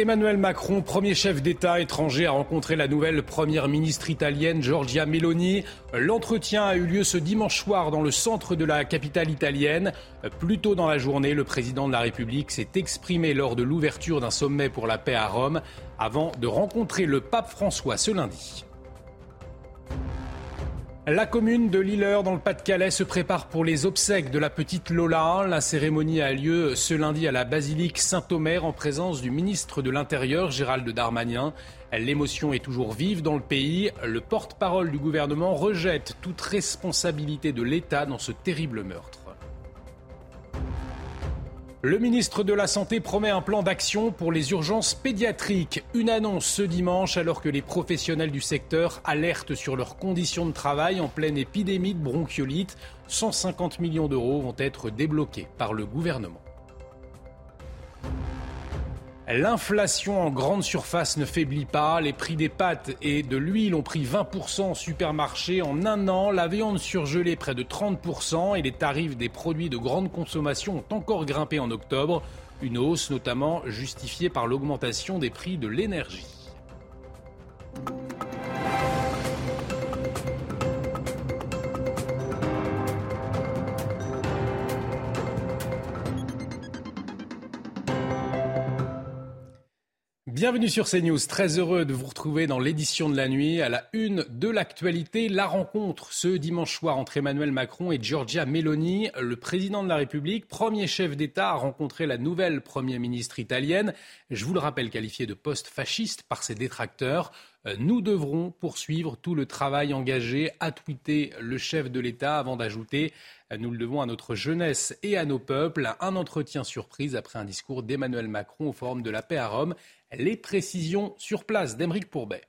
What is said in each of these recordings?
Emmanuel Macron, premier chef d'État étranger, a rencontré la nouvelle première ministre italienne Giorgia Meloni. L'entretien a eu lieu ce dimanche soir dans le centre de la capitale italienne. Plus tôt dans la journée, le président de la République s'est exprimé lors de l'ouverture d'un sommet pour la paix à Rome avant de rencontrer le pape François ce lundi. La commune de Lilleur dans le Pas-de-Calais se prépare pour les obsèques de la petite Lola. La cérémonie a lieu ce lundi à la basilique Saint-Omer en présence du ministre de l'Intérieur Gérald Darmanin. L'émotion est toujours vive dans le pays. Le porte-parole du gouvernement rejette toute responsabilité de l'État dans ce terrible meurtre. Le ministre de la Santé promet un plan d'action pour les urgences pédiatriques. Une annonce ce dimanche alors que les professionnels du secteur alertent sur leurs conditions de travail en pleine épidémie de bronchiolite. 150 millions d'euros vont être débloqués par le gouvernement. L'inflation en grande surface ne faiblit pas. Les prix des pâtes et de l'huile ont pris 20% en supermarché en un an. La viande surgelée près de 30% et les tarifs des produits de grande consommation ont encore grimpé en octobre. Une hausse notamment justifiée par l'augmentation des prix de l'énergie. Bienvenue sur CNews, très heureux de vous retrouver dans l'édition de la nuit à la une de l'actualité. La rencontre ce dimanche soir entre Emmanuel Macron et Giorgia Meloni, le président de la République, premier chef d'État à rencontrer la nouvelle première ministre italienne, je vous le rappelle qualifiée de post-fasciste par ses détracteurs. Nous devrons poursuivre tout le travail engagé, a tweeté le chef de l'État avant d'ajouter nous le devons à notre jeunesse et à nos peuples. Un entretien surprise après un discours d'Emmanuel Macron au Forum de la paix à Rome. Les précisions sur place d'Emeric Pourbet.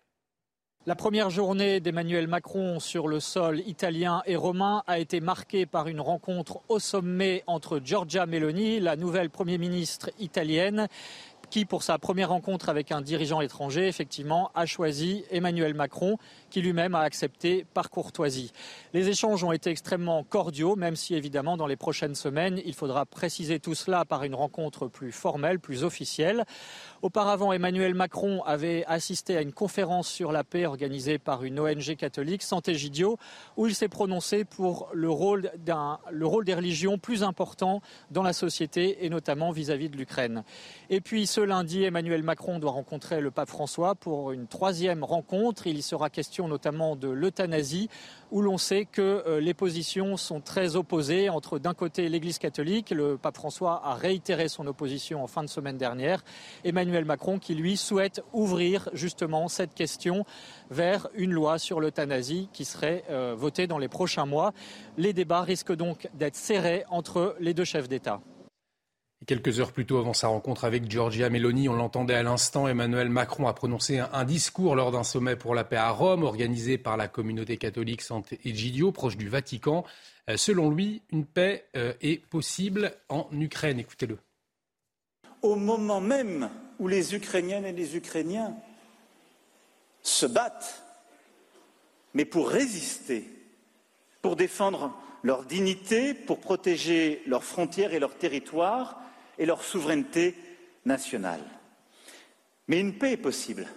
La première journée d'Emmanuel Macron sur le sol italien et romain a été marquée par une rencontre au sommet entre Giorgia Meloni, la nouvelle Première ministre italienne, qui, pour sa première rencontre avec un dirigeant étranger, effectivement, a choisi Emmanuel Macron, qui lui-même a accepté par courtoisie. Les échanges ont été extrêmement cordiaux, même si, évidemment, dans les prochaines semaines, il faudra préciser tout cela par une rencontre plus formelle, plus officielle. Auparavant, Emmanuel Macron avait assisté à une conférence sur la paix organisée par une ONG catholique, Sant'Egidio, où il s'est prononcé pour le rôle, le rôle des religions plus important dans la société et notamment vis-à-vis -vis de l'Ukraine. Et puis ce lundi, Emmanuel Macron doit rencontrer le pape François pour une troisième rencontre. Il y sera question notamment de l'euthanasie, où l'on sait que euh, les positions sont très opposées entre d'un côté l'Église catholique, le pape François a réitéré son opposition en fin de semaine dernière, Macron qui lui souhaite ouvrir justement cette question vers une loi sur l'euthanasie qui serait euh, votée dans les prochains mois. Les débats risquent donc d'être serrés entre les deux chefs d'État. Quelques heures plus tôt avant sa rencontre avec Giorgia Meloni, on l'entendait à l'instant, Emmanuel Macron a prononcé un, discours lors d'un sommet pour la paix à Rome organisé par la communauté catholique Sant'Egidio, proche du Vatican. Euh, selon lui, une paix euh, est possible en Ukraine. Écoutez-le. Au moment même où les Ukrainiennes et les Ukrainiens se battent, mais pour résister, pour défendre leur dignité, pour protéger leurs frontières et leurs territoires, et leur souveraineté nationale. Mais une paix est possible,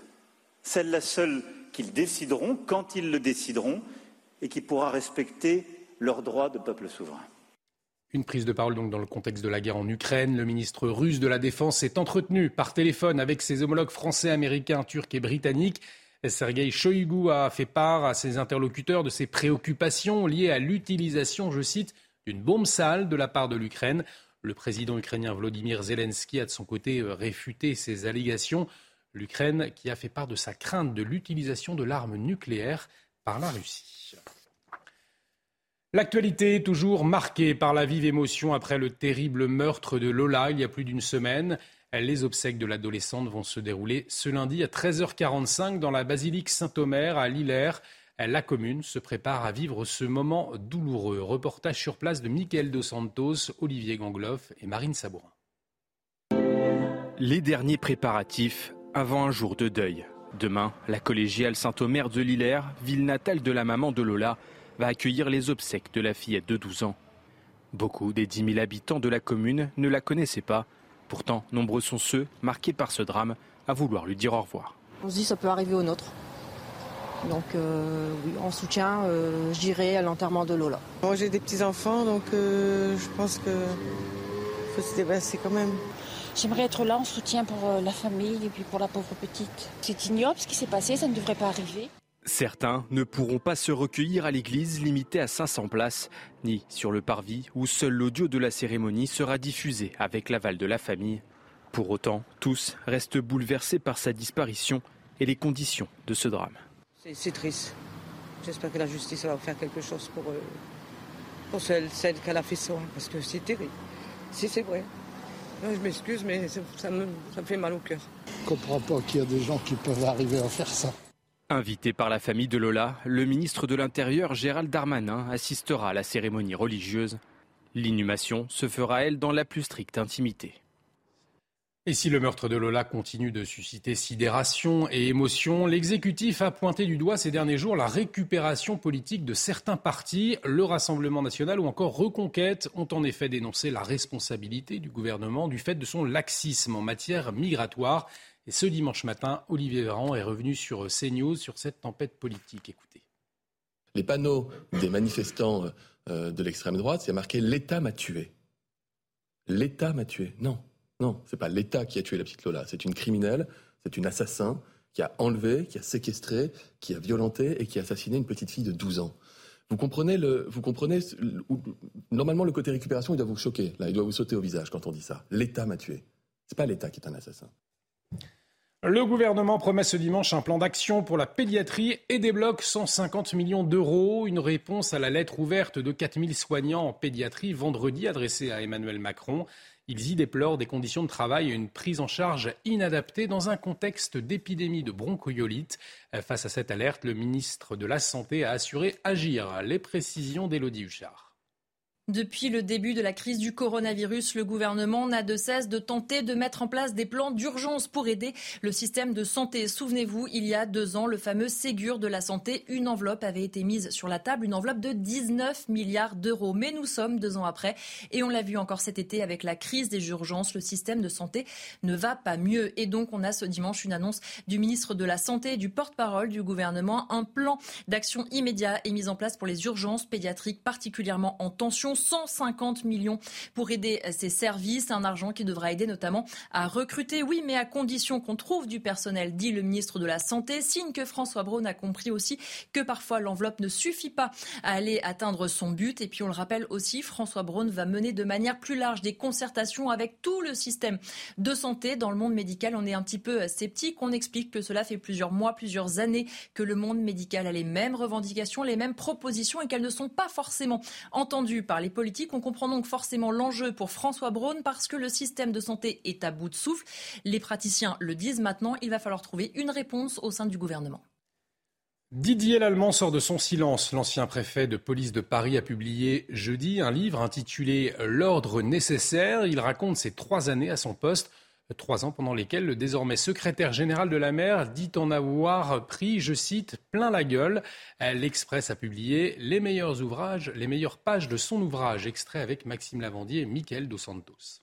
celle-là seule qu'ils décideront quand ils le décideront et qui pourra respecter leurs droits de peuple souverain. Une prise de parole donc dans le contexte de la guerre en Ukraine. Le ministre russe de la Défense s'est entretenu par téléphone avec ses homologues français, américains, turcs et britanniques. Sergei Shoigu a fait part à ses interlocuteurs de ses préoccupations liées à l'utilisation, je cite, d'une bombe sale de la part de l'Ukraine. Le président ukrainien Volodymyr Zelensky a de son côté euh, réfuté ces allégations. L'Ukraine qui a fait part de sa crainte de l'utilisation de l'arme nucléaire par la Russie. L'actualité est toujours marquée par la vive émotion après le terrible meurtre de Lola il y a plus d'une semaine. Les obsèques de l'adolescente vont se dérouler ce lundi à 13h45 dans la basilique Saint-Omer à Lillers. La commune se prépare à vivre ce moment douloureux. Reportage sur place de Mickaël Dos Santos, Olivier Gangloff et Marine Sabourin. Les derniers préparatifs avant un jour de deuil. Demain, la collégiale Saint-Omer de Lillers, ville natale de la maman de Lola, va accueillir les obsèques de la fillette de 12 ans. Beaucoup des 10 000 habitants de la commune ne la connaissaient pas. Pourtant, nombreux sont ceux, marqués par ce drame, à vouloir lui dire au revoir. On se dit ça peut arriver au nôtre. Donc euh, oui, en soutien, euh, j'irai à l'enterrement de Lola. Moi j'ai des petits-enfants, donc euh, je pense que faut se débarrasser quand même. J'aimerais être là en soutien pour la famille et puis pour la pauvre petite. C'est ignoble ce qui s'est passé, ça ne devrait pas arriver. Certains ne pourront pas se recueillir à l'église limitée à 500 places, ni sur le parvis où seul l'audio de la cérémonie sera diffusé avec l'aval de la famille. Pour autant, tous restent bouleversés par sa disparition et les conditions de ce drame. C'est triste. J'espère que la justice va faire quelque chose pour, euh, pour celle, celle qu'elle a fait ça, parce que c'est terrible. Si c'est vrai. Je m'excuse, mais ça me, ça me fait mal au cœur. Je comprends pas qu'il y a des gens qui peuvent arriver à faire ça. Invité par la famille de Lola, le ministre de l'Intérieur Gérald Darmanin assistera à la cérémonie religieuse. L'inhumation se fera, elle, dans la plus stricte intimité. Et si le meurtre de Lola continue de susciter sidération et émotion, l'exécutif a pointé du doigt ces derniers jours la récupération politique de certains partis. Le Rassemblement national ou encore Reconquête ont en effet dénoncé la responsabilité du gouvernement du fait de son laxisme en matière migratoire. Et ce dimanche matin, Olivier Véran est revenu sur CNews sur cette tempête politique. Écoutez. Les panneaux des manifestants euh, de l'extrême droite, c'est marqué L'État m'a tué. L'État m'a tué. Non, non, c'est pas l'État qui a tué la petite Lola. C'est une criminelle, c'est une assassin qui a enlevé, qui a séquestré, qui a violenté et qui a assassiné une petite fille de 12 ans. Vous comprenez, le, vous comprenez normalement le côté récupération, il doit vous choquer. Là, il doit vous sauter au visage quand on dit ça. L'État m'a tué. C'est pas l'État qui est un assassin. Le gouvernement promet ce dimanche un plan d'action pour la pédiatrie et débloque 150 millions d'euros. Une réponse à la lettre ouverte de 4000 soignants en pédiatrie vendredi adressée à Emmanuel Macron. Ils y déplorent des conditions de travail et une prise en charge inadaptée dans un contexte d'épidémie de bronchiolite. Face à cette alerte, le ministre de la Santé a assuré agir. Les précisions d'Élodie Huchard. Depuis le début de la crise du coronavirus, le gouvernement n'a de cesse de tenter de mettre en place des plans d'urgence pour aider le système de santé. Souvenez-vous, il y a deux ans, le fameux Ségur de la santé, une enveloppe avait été mise sur la table, une enveloppe de 19 milliards d'euros. Mais nous sommes deux ans après et on l'a vu encore cet été avec la crise des urgences, le système de santé ne va pas mieux. Et donc, on a ce dimanche une annonce du ministre de la Santé et du porte-parole du gouvernement. Un plan d'action immédiat est mis en place pour les urgences pédiatriques particulièrement en tension 150 millions pour aider ces services. Un argent qui devra aider notamment à recruter, oui, mais à condition qu'on trouve du personnel, dit le ministre de la Santé. Signe que François Braun a compris aussi que parfois l'enveloppe ne suffit pas à aller atteindre son but. Et puis on le rappelle aussi, François Braun va mener de manière plus large des concertations avec tout le système de santé. Dans le monde médical, on est un petit peu sceptique. On explique que cela fait plusieurs mois, plusieurs années que le monde médical a les mêmes revendications, les mêmes propositions et qu'elles ne sont pas forcément entendues par les politiques. On comprend donc forcément l'enjeu pour François Braun parce que le système de santé est à bout de souffle. Les praticiens le disent maintenant, il va falloir trouver une réponse au sein du gouvernement. Didier Lallemand sort de son silence. L'ancien préfet de police de Paris a publié jeudi un livre intitulé L'ordre nécessaire. Il raconte ses trois années à son poste Trois ans pendant lesquels le désormais secrétaire général de la mer dit en avoir pris, je cite, plein la gueule. L'Express a publié les meilleurs ouvrages, les meilleures pages de son ouvrage, extrait avec Maxime Lavandier et Michael Dos Santos.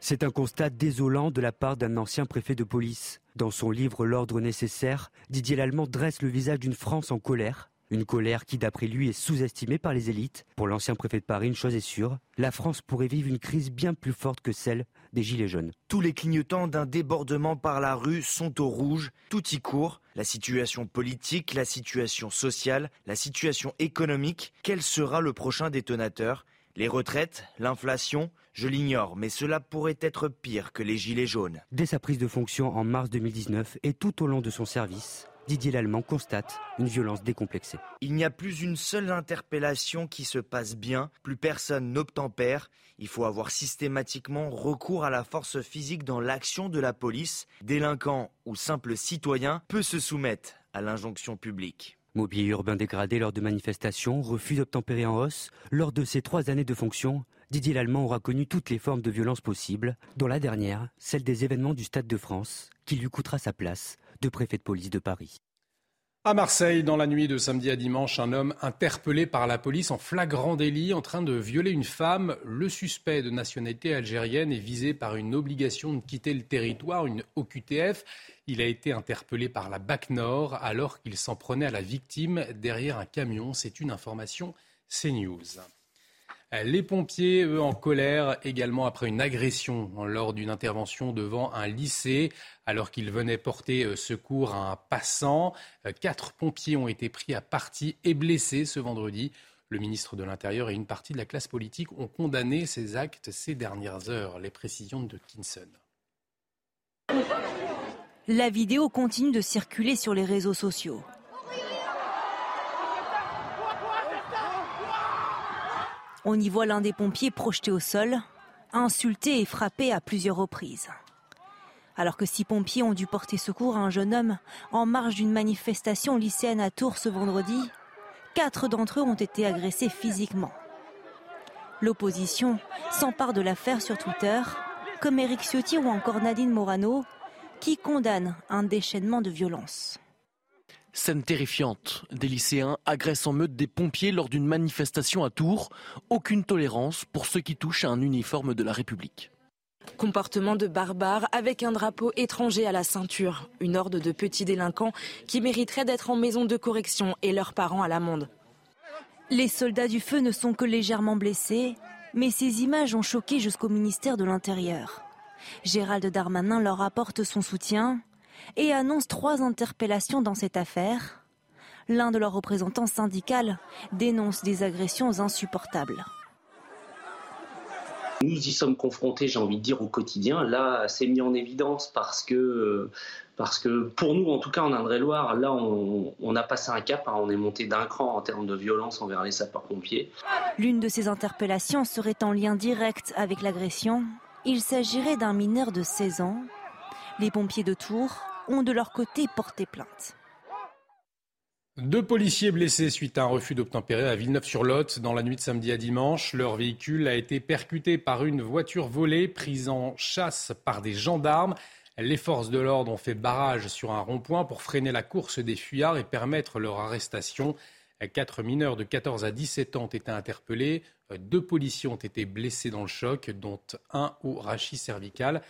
C'est un constat désolant de la part d'un ancien préfet de police. Dans son livre L'ordre nécessaire, Didier Lallemand dresse le visage d'une France en colère une colère qui, d'après lui, est sous-estimée par les élites. Pour l'ancien préfet de Paris, une chose est sûre, la France pourrait vivre une crise bien plus forte que celle des Gilets jaunes. Tous les clignotants d'un débordement par la rue sont au rouge, tout y court. La situation politique, la situation sociale, la situation économique, quel sera le prochain détonateur? Les retraites L'inflation? Je l'ignore, mais cela pourrait être pire que les gilets jaunes. Dès sa prise de fonction en mars 2019 et tout au long de son service, Didier Lallemand constate une violence décomplexée. Il n'y a plus une seule interpellation qui se passe bien, plus personne n'obtempère. Il faut avoir systématiquement recours à la force physique dans l'action de la police. Délinquant ou simple citoyen peut se soumettre à l'injonction publique. Mobilier urbain dégradé lors de manifestations, refus d'obtempérer en hausse. Lors de ses trois années de fonction, Didier Lallemand aura connu toutes les formes de violence possibles, dont la dernière, celle des événements du Stade de France, qui lui coûtera sa place de préfet de police de Paris. À Marseille, dans la nuit de samedi à dimanche, un homme interpellé par la police en flagrant délit en train de violer une femme. Le suspect de nationalité algérienne est visé par une obligation de quitter le territoire, une OQTF. Il a été interpellé par la BAC Nord alors qu'il s'en prenait à la victime derrière un camion. C'est une information CNews. Les pompiers, eux, en colère également après une agression lors d'une intervention devant un lycée alors qu'ils venaient porter euh, secours à un passant. Euh, quatre pompiers ont été pris à partie et blessés ce vendredi. Le ministre de l'Intérieur et une partie de la classe politique ont condamné ces actes ces dernières heures. Les précisions de Kinson. La vidéo continue de circuler sur les réseaux sociaux. On y voit l'un des pompiers projeté au sol, insulté et frappé à plusieurs reprises. Alors que six pompiers ont dû porter secours à un jeune homme en marge d'une manifestation lycéenne à Tours ce vendredi, quatre d'entre eux ont été agressés physiquement. L'opposition s'empare de l'affaire sur Twitter, comme Éric Ciotti ou encore Nadine Morano, qui condamnent un déchaînement de violence. Scène terrifiante. Des lycéens agressent en meute des pompiers lors d'une manifestation à Tours. Aucune tolérance pour ceux qui touchent à un uniforme de la République. Comportement de barbares avec un drapeau étranger à la ceinture. Une horde de petits délinquants qui mériteraient d'être en maison de correction et leurs parents à l'amende. Les soldats du feu ne sont que légèrement blessés, mais ces images ont choqué jusqu'au ministère de l'Intérieur. Gérald Darmanin leur apporte son soutien et annonce trois interpellations dans cette affaire. L'un de leurs représentants syndicaux dénonce des agressions insupportables. Nous y sommes confrontés, j'ai envie de dire, au quotidien. Là, c'est mis en évidence parce que, parce que pour nous, en tout cas en Indre-et-Loire, là, on, a passé un cap, hein. on est monté d'un cran en termes de violence envers les sapeurs-pompiers. L'une de ces interpellations serait en lien direct avec l'agression. Il s'agirait d'un mineur de 16 ans. Les pompiers de Tours ont de leur côté porté plainte. Deux policiers blessés suite à un refus d'obtempérer à Villeneuve-sur-Lot dans la nuit de samedi à dimanche. Leur véhicule a été percuté par une voiture volée prise en chasse par des gendarmes. Les forces de l'ordre ont fait barrage sur un rond-point pour freiner la course des fuyards et permettre leur arrestation. Quatre mineurs de 14 à 17 ans ont été interpellés. Deux policiers ont été blessés dans le choc, dont un au rachis cervical.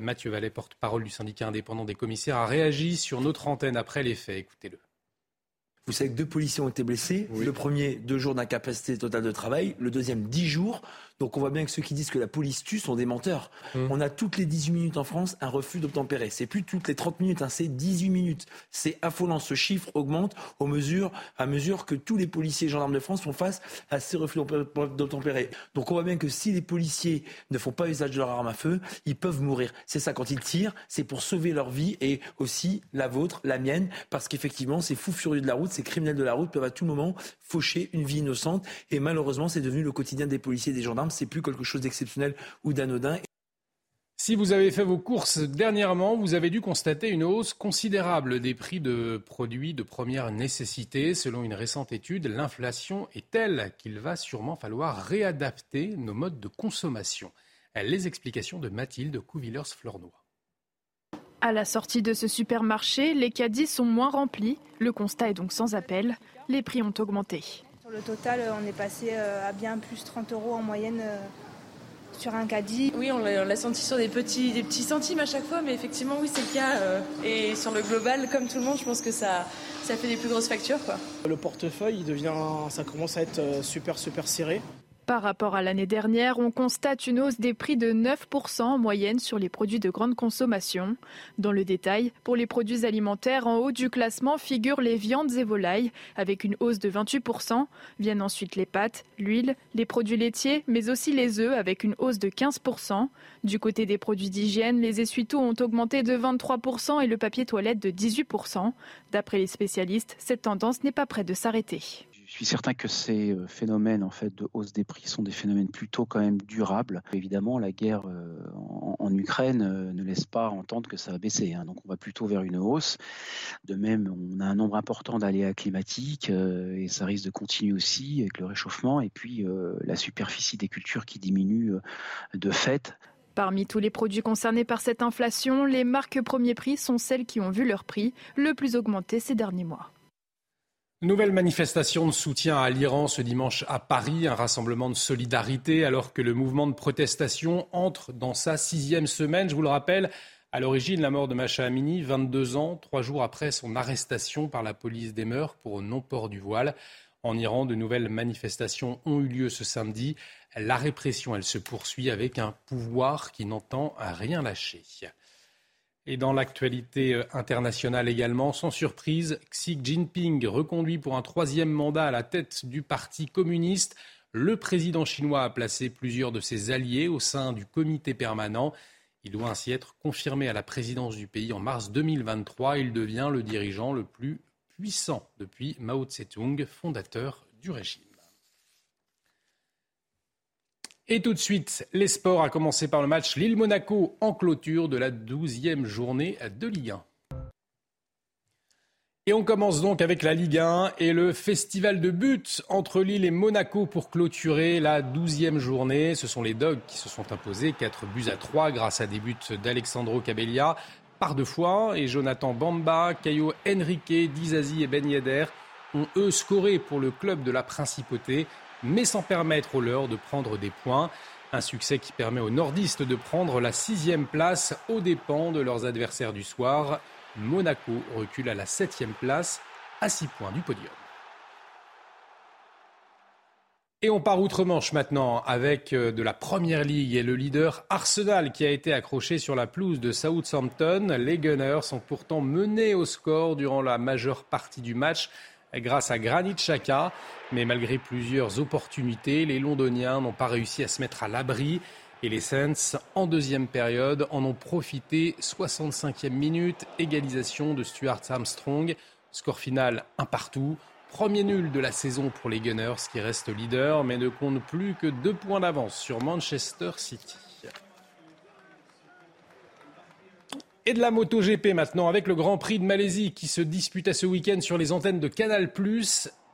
Mathieu Vallet, porte-parole du syndicat indépendant des commissaires, a réagi sur notre antenne après les faits. Écoutez-le. Vous savez que deux policiers ont été blessés. Le premier, deux jours d'incapacité totale de travail. Le deuxième, dix jours. Donc on voit bien que ceux qui disent que la police tue sont des menteurs. Mmh. On a toutes les 18 minutes en France un refus d'obtempérer. C'est plus toutes les 30 minutes, hein, c'est 18 minutes. C'est affolant. Ce chiffre augmente aux mesures, à mesure que tous les policiers et gendarmes de France font face à ces refus d'obtempérer. Donc on voit bien que si les policiers ne font pas usage de leur arme à feu, ils peuvent mourir. C'est ça, quand ils tirent, c'est pour sauver leur vie et aussi la vôtre, la mienne, parce qu'effectivement, ces fous furieux de la route, ces criminels de la route peuvent à tout moment faucher une vie innocente. Et malheureusement, c'est devenu le quotidien des policiers et des gendarmes c'est plus quelque chose d'exceptionnel ou d'anodin. Si vous avez fait vos courses dernièrement, vous avez dû constater une hausse considérable des prix de produits de première nécessité. Selon une récente étude, l'inflation est telle qu'il va sûrement falloir réadapter nos modes de consommation. Les explications de Mathilde Couvillers-Flornois. À la sortie de ce supermarché, les caddies sont moins remplis. Le constat est donc sans appel. Les prix ont augmenté. Sur le total, on est passé euh, à bien plus 30 euros en moyenne euh, sur un caddie. Oui, on l'a senti sur des petits, des petits centimes à chaque fois, mais effectivement, oui, c'est le cas. Euh, et sur le global, comme tout le monde, je pense que ça, ça fait des plus grosses factures. Quoi. Le portefeuille, il devient, ça commence à être super, super serré. Par rapport à l'année dernière, on constate une hausse des prix de 9% en moyenne sur les produits de grande consommation. Dans le détail, pour les produits alimentaires, en haut du classement figurent les viandes et volailles, avec une hausse de 28%. Viennent ensuite les pâtes, l'huile, les produits laitiers, mais aussi les œufs, avec une hausse de 15%. Du côté des produits d'hygiène, les essuie-tout ont augmenté de 23% et le papier toilette de 18%. D'après les spécialistes, cette tendance n'est pas près de s'arrêter. Je suis certain que ces euh, phénomènes en fait de hausse des prix sont des phénomènes plutôt quand même durables. Évidemment, la guerre euh, en, Ukraine euh, ne laisse pas entendre que ça va baisser. Hein. donc on va plutôt vers une hausse. De même, on a un nombre important d'aléas climatiques et ça risque de continuer aussi avec le réchauffement et puis la superficie des cultures qui diminue de fait. Parmi tous les produits concernés par cette inflation, les marques premier prix sont celles qui ont vu leur prix le plus augmenter ces derniers mois. Nouvelle manifestation de soutien à l'Iran ce dimanche à Paris, un rassemblement de solidarité alors que le mouvement de protestation entre dans sa sixième semaine. Je vous le rappelle, à l'origine, la mort de Macha Amini, 22 ans, trois jours après son arrestation par la police des mœurs pour non-port du voile. En Iran, de nouvelles manifestations ont eu lieu ce samedi. La répression, elle se poursuit avec un pouvoir qui n'entend rien lâcher. Et dans l'actualité euh, internationale également, sans surprise, Xi Jinping reconduit pour un troisième mandat à la tête du Parti communiste. Le président chinois a placé plusieurs de ses alliés au sein du comité permanent. Il doit ainsi être confirmé à la présidence du pays en mars 2023. Il devient le dirigeant le plus puissant depuis Mao Tse-tung, fondateur du régime. Et tout de suite, les sports, à commencer par le match Lille-Monaco en clôture de la 12e journée de Ligue 1. Et on commence donc avec la Ligue 1 et le festival de buts entre Lille et Monaco pour clôturer la 12e journée. Ce sont les Dogs qui se sont imposés 4 buts à 3 grâce à des buts d'Alexandro Cabellia par deux fois et Jonathan Bamba, Caio Henrique, Dizazi et Ben Yedder ont eux scoré pour le club de la Principauté mais sans permettre aux leurs de prendre des points. Un succès qui permet aux nordistes de prendre la sixième place aux dépens de leurs adversaires du soir. Monaco recule à la septième place, à six points du podium. Et on part outre-Manche maintenant avec euh, de la Première Ligue et le leader Arsenal qui a été accroché sur la pelouse de Southampton. Les Gunners sont pourtant menés au score durant la majeure partie du match grâce à Granit Xhaka. Mais malgré plusieurs opportunités, les Londoniens n'ont pas réussi à se mettre à l'abri. Et les Saints, en deuxième période, en ont profité. 65e minute, égalisation de Stuart Armstrong. Score final un partout. Premier nul de la saison pour les Gunners qui restent leaders mais ne comptent plus que deux points d'avance sur Manchester City. Et de la MotoGP maintenant avec le Grand Prix de Malaisie qui se dispute à ce week-end sur les antennes de Canal+,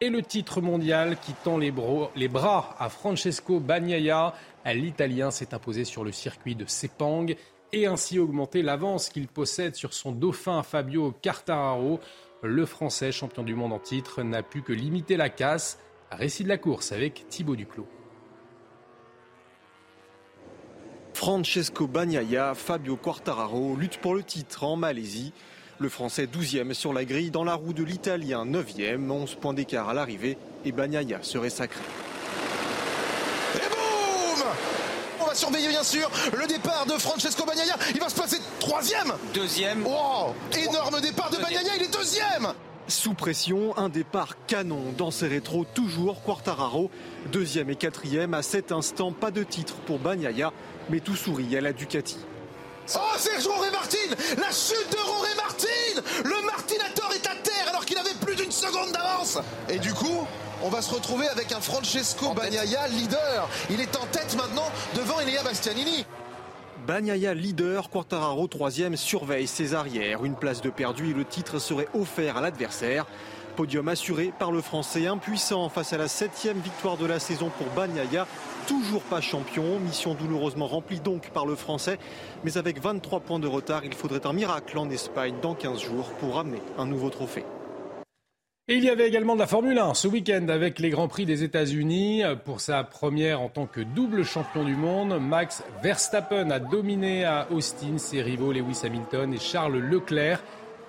et le titre mondial qui tend les, bras à Francesco Bagnaia. L'Italien s'est imposé sur le circuit de Sepang et ainsi augmenté l'avance qu'il possède sur son dauphin Fabio Quartararo. Le Français, champion du monde en titre, n'a pu que limiter la casse. Récit de la course avec Thibaut Duclos. Francesco Bagnaia, Fabio Quartararo luttent pour le titre en Malaisie. Le Français 12e sur la grille dans la roue de l'Italien 9e, 11 points d'écart à l'arrivée et Bagnaia serait sacré. Et boum On va surveiller bien sûr le départ de Francesco Bagnaia. Il va se passer troisième Deuxième. Oh Énorme départ de Bagnaia, il est deuxième sous pression, un départ canon dans ses rétros, toujours Quartararo. Deuxième et quatrième, à cet instant, pas de titre pour Bagnaia mais tout sourit à la Ducati. Oh, Serge Roré Martin La chute de Roré Martin Le Martinator est à terre alors qu'il avait plus d'une seconde d'avance Et du coup, on va se retrouver avec un Francesco Bagnaia leader. Il est en tête maintenant devant Elia Bastianini. Bagnaia leader, Quartararo troisième surveille ses arrières. Une place de perdu et le titre serait offert à l'adversaire. Podium assuré par le Français impuissant face à la septième victoire de la saison pour Bagnaia. Toujours pas champion, mission douloureusement remplie donc par le Français. Mais avec 23 points de retard, il faudrait un miracle en Espagne dans 15 jours pour ramener un nouveau trophée. Et il y avait également de la Formule 1 ce week-end avec les Grands Prix des États-Unis. Pour sa première en tant que double champion du monde, Max Verstappen a dominé à Austin ses rivaux Lewis Hamilton et Charles Leclerc.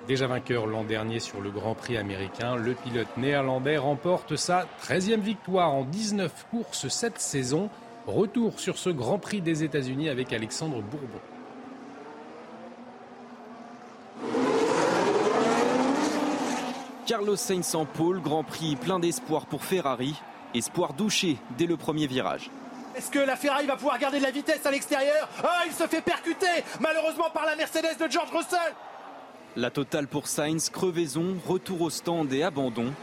Déjà vainqueur l'an dernier sur le Grand Prix américain, le pilote néerlandais remporte sa 13e victoire en 19 courses cette saison. Retour sur ce Grand Prix des États-Unis avec Alexandre Bourbon. Carlos Sainz en pôle, Grand Prix plein d'espoir pour Ferrari. Espoir douché dès le premier virage. Est-ce que la Ferrari va pouvoir garder de la vitesse à l'extérieur? Ah, il se fait percuter malheureusement par la Mercedes de George Russell. La totale pour Sainz, crevaison, retour au stand et abandon.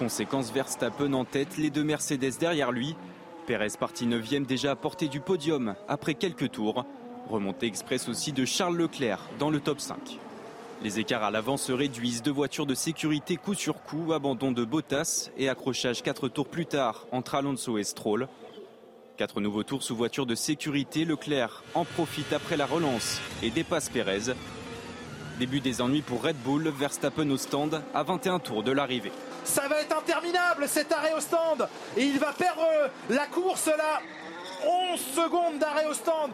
Conséquence Verstappen en tête, les deux Mercedes derrière lui. Perez parti 9 déjà à portée du podium après quelques tours. Remontée express aussi de Charles Leclerc dans le top 5. Les écarts à l'avant se réduisent, deux voitures de sécurité coup sur coup, abandon de Bottas et accrochage quatre tours plus tard entre Alonso et Stroll. Quatre nouveaux tours sous voiture de sécurité, Leclerc en profite après la relance et dépasse Pérez. Début des ennuis pour Red Bull, Verstappen au stand à 21 tours de l'arrivée. Ça va être interminable cet arrêt au stand et il va perdre la course là. 11 secondes d'arrêt au stand.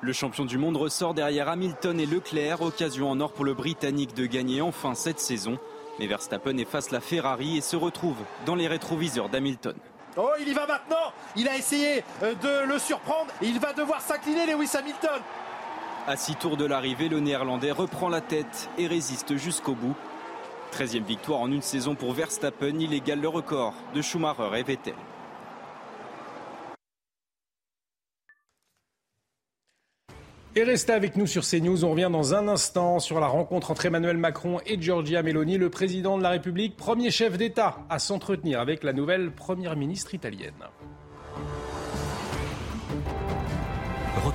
Le champion du monde ressort derrière Hamilton et Leclerc, occasion en or pour le Britannique de gagner enfin cette saison. Mais Verstappen efface la Ferrari et se retrouve dans les rétroviseurs d'Hamilton. Oh, il y va maintenant Il a essayé euh, de le surprendre. Il va devoir s'incliner, Lewis Hamilton. À six tours de l'arrivée, le Néerlandais reprend la tête et résiste jusqu'au bout. 13e victoire en une saison pour Verstappen, il égale le record de Schumacher et Vettel. Et restez avec nous sur CNews. On revient dans un instant sur la rencontre entre Emmanuel Macron et Giorgia Meloni, le président de la République, premier chef d'État à s'entretenir avec la nouvelle première ministre italienne.